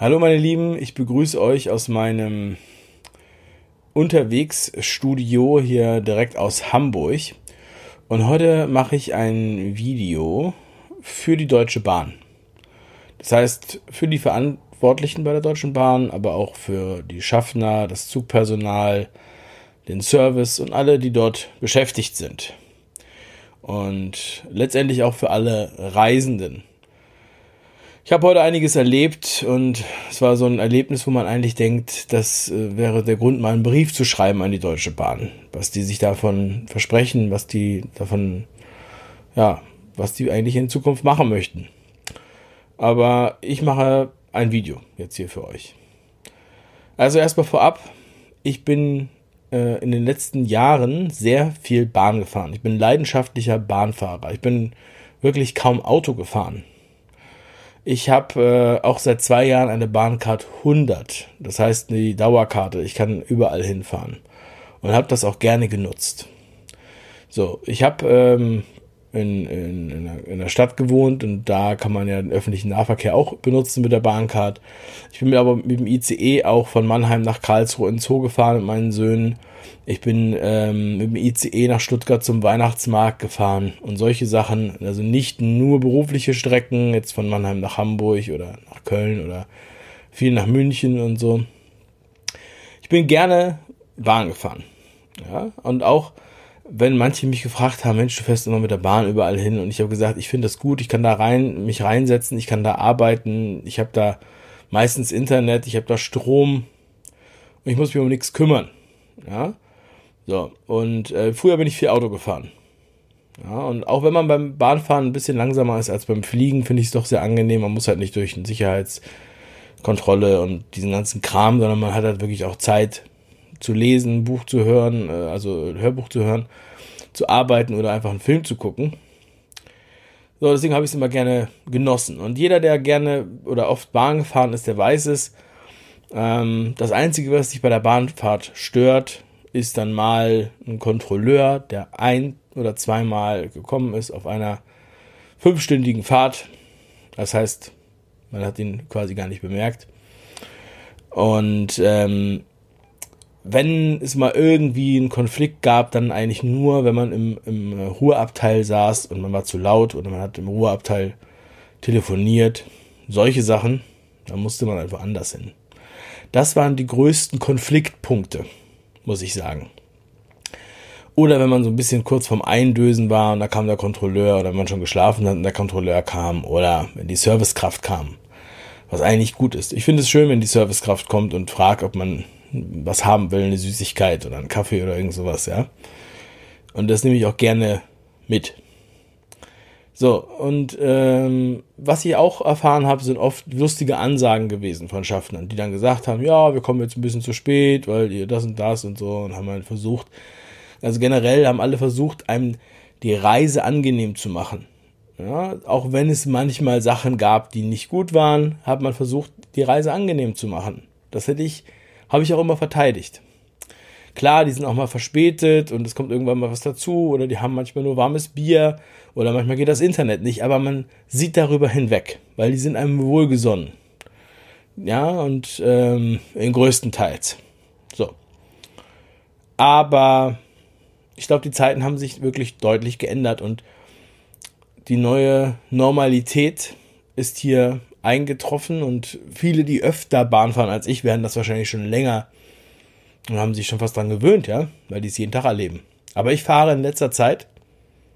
Hallo meine Lieben, ich begrüße euch aus meinem Unterwegsstudio hier direkt aus Hamburg. Und heute mache ich ein Video für die Deutsche Bahn. Das heißt, für die Verantwortlichen bei der Deutschen Bahn, aber auch für die Schaffner, das Zugpersonal, den Service und alle, die dort beschäftigt sind. Und letztendlich auch für alle Reisenden. Ich habe heute einiges erlebt und es war so ein Erlebnis, wo man eigentlich denkt, das äh, wäre der Grund, mal einen Brief zu schreiben an die Deutsche Bahn, was die sich davon versprechen, was die davon, ja, was die eigentlich in Zukunft machen möchten. Aber ich mache ein Video jetzt hier für euch. Also erstmal vorab, ich bin äh, in den letzten Jahren sehr viel Bahn gefahren. Ich bin leidenschaftlicher Bahnfahrer. Ich bin wirklich kaum Auto gefahren. Ich habe äh, auch seit zwei Jahren eine Bahncard 100. Das heißt die Dauerkarte. Ich kann überall hinfahren. Und habe das auch gerne genutzt. So, ich habe ähm, in, in, in, der, in der Stadt gewohnt und da kann man ja den öffentlichen Nahverkehr auch benutzen mit der Bahncard. Ich bin mir aber mit dem ICE auch von Mannheim nach Karlsruhe ins Zoo gefahren mit meinen Söhnen. Ich bin ähm, mit dem ICE nach Stuttgart zum Weihnachtsmarkt gefahren und solche Sachen. Also nicht nur berufliche Strecken, jetzt von Mannheim nach Hamburg oder nach Köln oder viel nach München und so. Ich bin gerne Bahn gefahren. Ja, und auch wenn manche mich gefragt haben, Mensch, du fährst immer mit der Bahn überall hin und ich habe gesagt, ich finde das gut, ich kann da rein, mich reinsetzen, ich kann da arbeiten, ich habe da meistens Internet, ich habe da Strom und ich muss mich um nichts kümmern. Ja, so und äh, früher bin ich viel Auto gefahren. Ja, und auch wenn man beim Bahnfahren ein bisschen langsamer ist als beim Fliegen, finde ich es doch sehr angenehm. Man muss halt nicht durch eine Sicherheitskontrolle und diesen ganzen Kram, sondern man hat halt wirklich auch Zeit, zu lesen, Buch zu hören, äh, also Hörbuch zu hören, zu arbeiten oder einfach einen Film zu gucken. So, deswegen habe ich es immer gerne genossen. Und jeder, der gerne oder oft Bahn gefahren ist, der weiß es. Ähm, das Einzige, was sich bei der Bahnfahrt stört, ist dann mal ein Kontrolleur, der ein oder zweimal gekommen ist auf einer fünfstündigen Fahrt. Das heißt, man hat ihn quasi gar nicht bemerkt. Und ähm, wenn es mal irgendwie einen Konflikt gab, dann eigentlich nur, wenn man im, im Ruheabteil saß und man war zu laut oder man hat im Ruheabteil telefoniert. Solche Sachen, da musste man einfach anders hin. Das waren die größten Konfliktpunkte, muss ich sagen. Oder wenn man so ein bisschen kurz vorm Eindösen war und da kam der Kontrolleur oder wenn man schon geschlafen hat und der Kontrolleur kam oder wenn die Servicekraft kam. Was eigentlich gut ist. Ich finde es schön, wenn die Servicekraft kommt und fragt, ob man was haben will, eine Süßigkeit oder einen Kaffee oder irgend sowas, ja. Und das nehme ich auch gerne mit. So, und ähm, was ich auch erfahren habe, sind oft lustige Ansagen gewesen von Schaffnern, die dann gesagt haben, ja, wir kommen jetzt ein bisschen zu spät, weil ihr das und das und so und haben halt versucht, also generell haben alle versucht, einem die Reise angenehm zu machen. Ja, auch wenn es manchmal Sachen gab, die nicht gut waren, hat man versucht, die Reise angenehm zu machen. Das hätte ich habe ich auch immer verteidigt. Klar, die sind auch mal verspätet und es kommt irgendwann mal was dazu oder die haben manchmal nur warmes Bier oder manchmal geht das Internet nicht, aber man sieht darüber hinweg, weil die sind einem wohlgesonnen. Ja, und ähm, in größten Teils. So. Aber ich glaube, die Zeiten haben sich wirklich deutlich geändert und die neue Normalität ist hier eingetroffen und viele, die öfter Bahn fahren als ich, werden das wahrscheinlich schon länger und haben sich schon fast dran gewöhnt, ja, weil die es jeden Tag erleben. Aber ich fahre in letzter Zeit,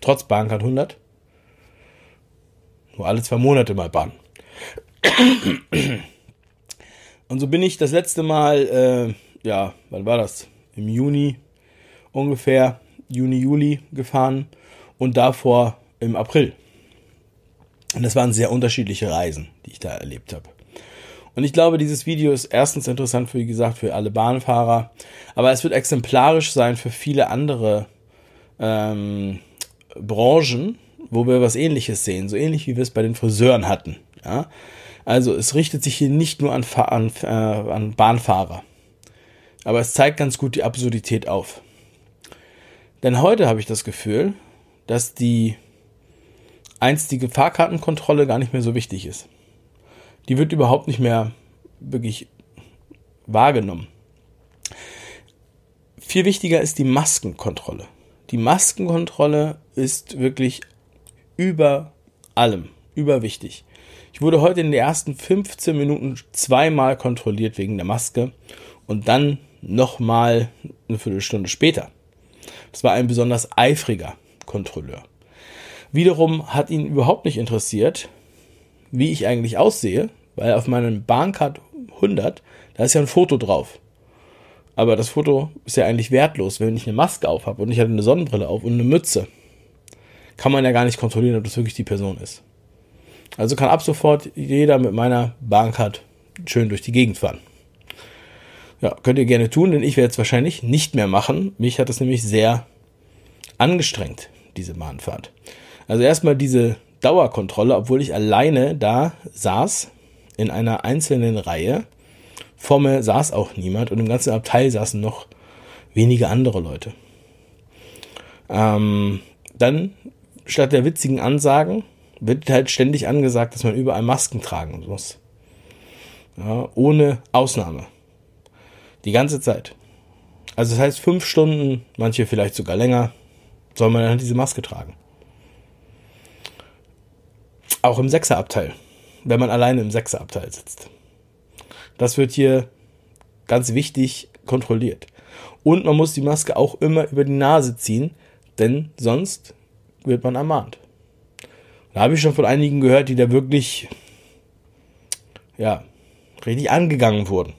trotz Bahncard 100, nur alle zwei Monate mal Bahn. Und so bin ich das letzte Mal, äh, ja, wann war das? Im Juni ungefähr, Juni, Juli gefahren und davor im April. Und das waren sehr unterschiedliche Reisen, die ich da erlebt habe. Und ich glaube, dieses Video ist erstens interessant, für, wie gesagt, für alle Bahnfahrer, aber es wird exemplarisch sein für viele andere ähm, Branchen, wo wir was Ähnliches sehen, so ähnlich wie wir es bei den Friseuren hatten. Ja? Also es richtet sich hier nicht nur an, an, äh, an Bahnfahrer, aber es zeigt ganz gut die Absurdität auf. Denn heute habe ich das Gefühl, dass die einstige Fahrkartenkontrolle gar nicht mehr so wichtig ist. Die wird überhaupt nicht mehr wirklich wahrgenommen. Viel wichtiger ist die Maskenkontrolle. Die Maskenkontrolle ist wirklich über allem, überwichtig. Ich wurde heute in den ersten 15 Minuten zweimal kontrolliert wegen der Maske und dann nochmal eine Viertelstunde später. Das war ein besonders eifriger Kontrolleur. Wiederum hat ihn überhaupt nicht interessiert, wie ich eigentlich aussehe, weil auf meinem Bahncard 100, da ist ja ein Foto drauf. Aber das Foto ist ja eigentlich wertlos, wenn ich eine Maske auf habe und ich hatte eine Sonnenbrille auf und eine Mütze. Kann man ja gar nicht kontrollieren, ob das wirklich die Person ist. Also kann ab sofort jeder mit meiner Bahncard schön durch die Gegend fahren. Ja, könnt ihr gerne tun, denn ich werde es wahrscheinlich nicht mehr machen. Mich hat es nämlich sehr angestrengt, diese Bahnfahrt. Also erstmal diese Dauerkontrolle, obwohl ich alleine da saß, in einer einzelnen Reihe. Vor mir saß auch niemand und im ganzen Abteil saßen noch wenige andere Leute. Ähm, dann, statt der witzigen Ansagen, wird halt ständig angesagt, dass man überall Masken tragen muss. Ja, ohne Ausnahme. Die ganze Zeit. Also das heißt, fünf Stunden, manche vielleicht sogar länger, soll man dann diese Maske tragen. Auch im Sechserabteil, wenn man alleine im Sechserabteil sitzt. Das wird hier ganz wichtig kontrolliert. Und man muss die Maske auch immer über die Nase ziehen, denn sonst wird man ermahnt. Da habe ich schon von einigen gehört, die da wirklich, ja, richtig angegangen wurden,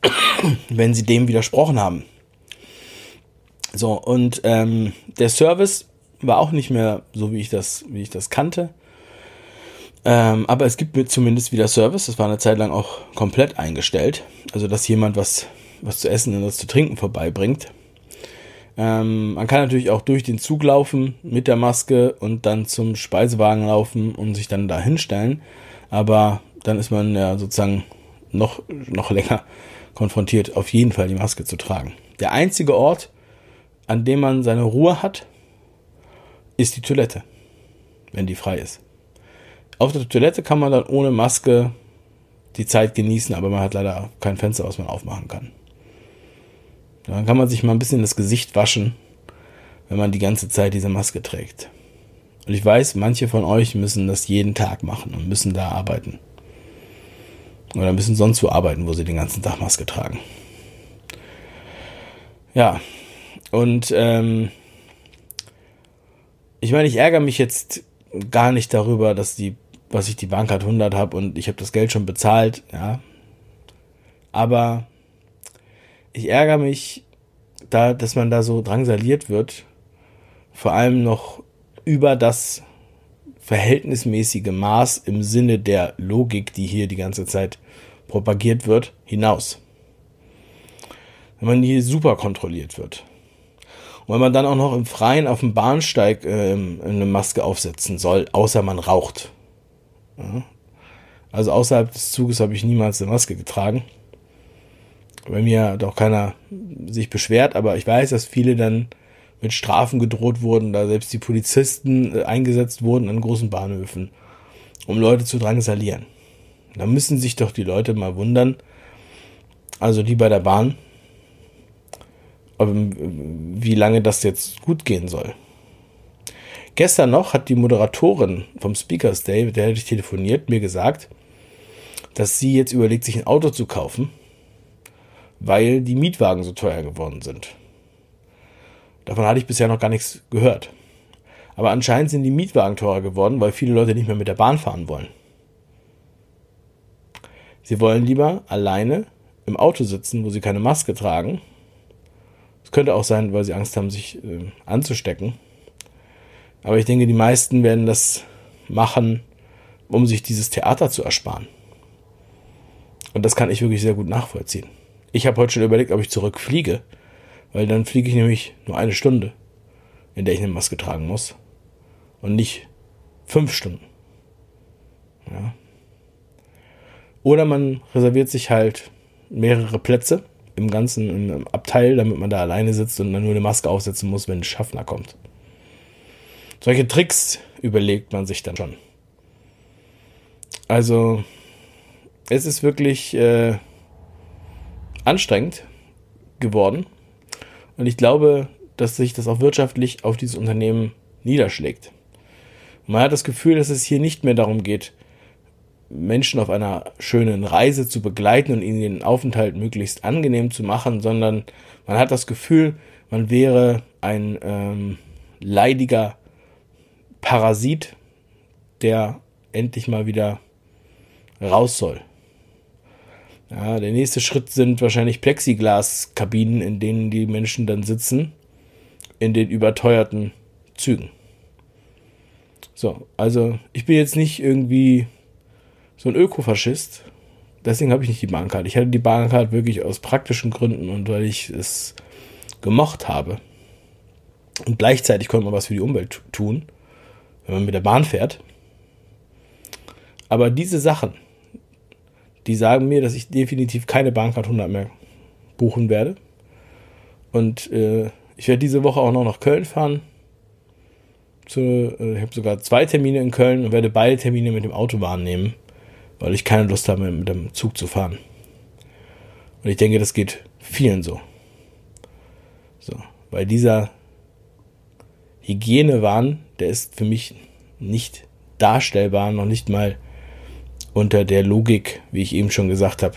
wenn sie dem widersprochen haben. So, und ähm, der Service war auch nicht mehr so, wie ich das, wie ich das kannte. Ähm, aber es gibt mir zumindest wieder Service. Das war eine Zeit lang auch komplett eingestellt. Also, dass jemand was, was zu essen und was zu trinken vorbeibringt. Ähm, man kann natürlich auch durch den Zug laufen mit der Maske und dann zum Speisewagen laufen und sich dann da hinstellen. Aber dann ist man ja sozusagen noch, noch länger konfrontiert, auf jeden Fall die Maske zu tragen. Der einzige Ort, an dem man seine Ruhe hat, ist die Toilette, wenn die frei ist. Auf der Toilette kann man dann ohne Maske die Zeit genießen, aber man hat leider kein Fenster, was man aufmachen kann. Dann kann man sich mal ein bisschen das Gesicht waschen, wenn man die ganze Zeit diese Maske trägt. Und ich weiß, manche von euch müssen das jeden Tag machen und müssen da arbeiten. Oder müssen sonst wo arbeiten, wo sie den ganzen Tag Maske tragen. Ja, und ähm, ich meine, ich ärgere mich jetzt gar nicht darüber, dass die, was ich die Bahncard 100 habe und ich habe das Geld schon bezahlt, ja. Aber ich ärgere mich, da, dass man da so drangsaliert wird, vor allem noch über das verhältnismäßige Maß im Sinne der Logik, die hier die ganze Zeit propagiert wird, hinaus. Wenn man hier super kontrolliert wird. Und wenn man dann auch noch im Freien auf dem Bahnsteig äh, eine Maske aufsetzen soll, außer man raucht. Ja. Also außerhalb des Zuges habe ich niemals eine Maske getragen bei mir auch keiner sich beschwert, aber ich weiß, dass viele dann mit Strafen gedroht wurden, da selbst die Polizisten äh, eingesetzt wurden an großen Bahnhöfen, um Leute zu drangsalieren. Da müssen sich doch die Leute mal wundern, also die bei der Bahn, wie lange das jetzt gut gehen soll. Gestern noch hat die Moderatorin vom Speakers Day, mit der hatte ich telefoniert, mir gesagt, dass sie jetzt überlegt, sich ein Auto zu kaufen weil die Mietwagen so teuer geworden sind. Davon hatte ich bisher noch gar nichts gehört. Aber anscheinend sind die Mietwagen teurer geworden, weil viele Leute nicht mehr mit der Bahn fahren wollen. Sie wollen lieber alleine im Auto sitzen, wo sie keine Maske tragen. Es könnte auch sein, weil sie Angst haben, sich äh, anzustecken. Aber ich denke, die meisten werden das machen, um sich dieses Theater zu ersparen. Und das kann ich wirklich sehr gut nachvollziehen. Ich habe heute schon überlegt, ob ich zurückfliege, weil dann fliege ich nämlich nur eine Stunde, in der ich eine Maske tragen muss und nicht fünf Stunden. Ja. Oder man reserviert sich halt mehrere Plätze im ganzen im Abteil, damit man da alleine sitzt und dann nur eine Maske aufsetzen muss, wenn ein Schaffner kommt. Solche Tricks überlegt man sich dann schon. Also es ist wirklich äh, anstrengend geworden. Und ich glaube, dass sich das auch wirtschaftlich auf dieses Unternehmen niederschlägt. Man hat das Gefühl, dass es hier nicht mehr darum geht, Menschen auf einer schönen Reise zu begleiten und ihnen den Aufenthalt möglichst angenehm zu machen, sondern man hat das Gefühl, man wäre ein ähm, leidiger Parasit, der endlich mal wieder raus soll. Ja, der nächste Schritt sind wahrscheinlich Plexiglaskabinen, in denen die Menschen dann sitzen, in den überteuerten Zügen. So, also ich bin jetzt nicht irgendwie so ein Ökofaschist. Deswegen habe ich nicht die Bahncard. Ich hatte die Bahncard wirklich aus praktischen Gründen und weil ich es gemocht habe. Und gleichzeitig konnte man was für die Umwelt tun, wenn man mit der Bahn fährt. Aber diese Sachen, die sagen mir, dass ich definitiv keine Bahncard 100 mehr buchen werde. Und äh, ich werde diese Woche auch noch nach Köln fahren. Zu, äh, ich habe sogar zwei Termine in Köln und werde beide Termine mit dem Auto wahrnehmen weil ich keine Lust habe, mit dem Zug zu fahren. Und ich denke, das geht vielen so. So, weil dieser Hygienewahn, der ist für mich nicht darstellbar, noch nicht mal unter der Logik, wie ich eben schon gesagt habe,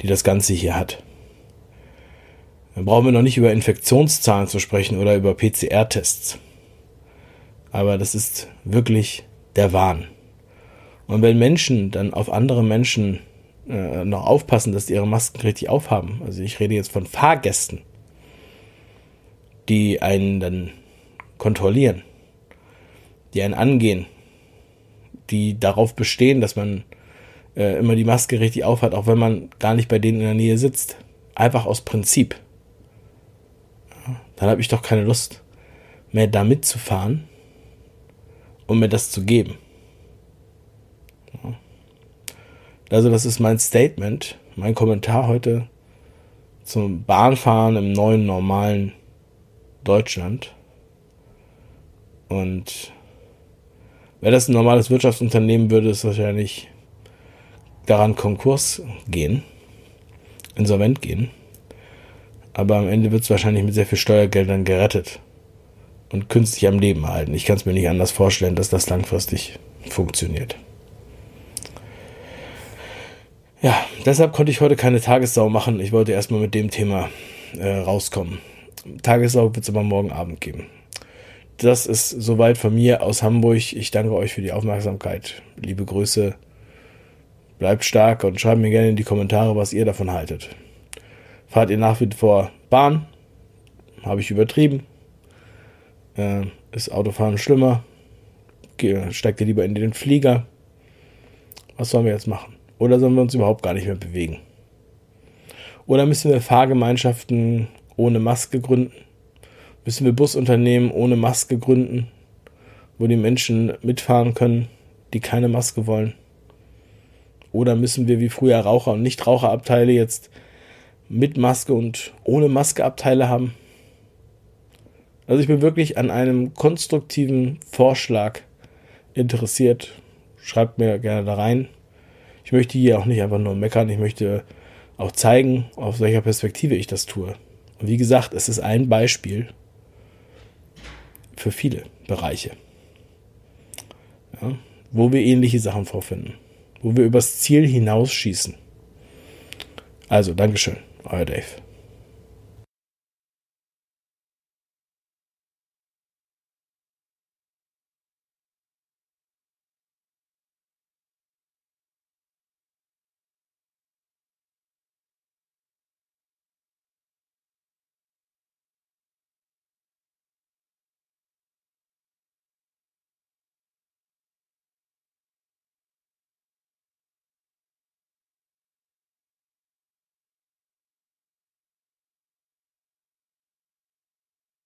die das Ganze hier hat. Dann brauchen wir noch nicht über Infektionszahlen zu sprechen oder über PCR-Tests. Aber das ist wirklich der Wahn. Und wenn Menschen dann auf andere Menschen äh, noch aufpassen, dass die ihre Masken richtig aufhaben, also ich rede jetzt von Fahrgästen, die einen dann kontrollieren, die einen angehen, die darauf bestehen, dass man äh, immer die Maske richtig aufhat, auch wenn man gar nicht bei denen in der Nähe sitzt. Einfach aus Prinzip. Ja, dann habe ich doch keine Lust mehr da mitzufahren, um mir das zu geben. Also das ist mein Statement, mein Kommentar heute zum Bahnfahren im neuen normalen Deutschland. Und wäre das ein normales Wirtschaftsunternehmen, würde es wahrscheinlich daran Konkurs gehen, insolvent gehen. Aber am Ende wird es wahrscheinlich mit sehr viel Steuergeldern gerettet und künstlich am Leben erhalten. Ich kann es mir nicht anders vorstellen, dass das langfristig funktioniert. Ja, deshalb konnte ich heute keine Tagessau machen. Ich wollte erstmal mit dem Thema äh, rauskommen. Tagessau wird es aber morgen Abend geben. Das ist soweit von mir aus Hamburg. Ich danke euch für die Aufmerksamkeit. Liebe Grüße. Bleibt stark und schreibt mir gerne in die Kommentare, was ihr davon haltet. Fahrt ihr nach wie vor Bahn? Habe ich übertrieben? Äh, ist Autofahren schlimmer? Steigt ihr lieber in den Flieger? Was sollen wir jetzt machen? Oder sollen wir uns überhaupt gar nicht mehr bewegen? Oder müssen wir Fahrgemeinschaften ohne Maske gründen? Müssen wir Busunternehmen ohne Maske gründen, wo die Menschen mitfahren können, die keine Maske wollen? Oder müssen wir wie früher Raucher- und Nichtraucherabteile jetzt mit Maske und ohne Maske Abteile haben? Also ich bin wirklich an einem konstruktiven Vorschlag interessiert. Schreibt mir gerne da rein. Ich möchte hier auch nicht einfach nur meckern, ich möchte auch zeigen, aus welcher Perspektive ich das tue. Und wie gesagt, es ist ein Beispiel für viele Bereiche, ja, wo wir ähnliche Sachen vorfinden, wo wir übers Ziel hinausschießen. Also, Dankeschön, euer Dave.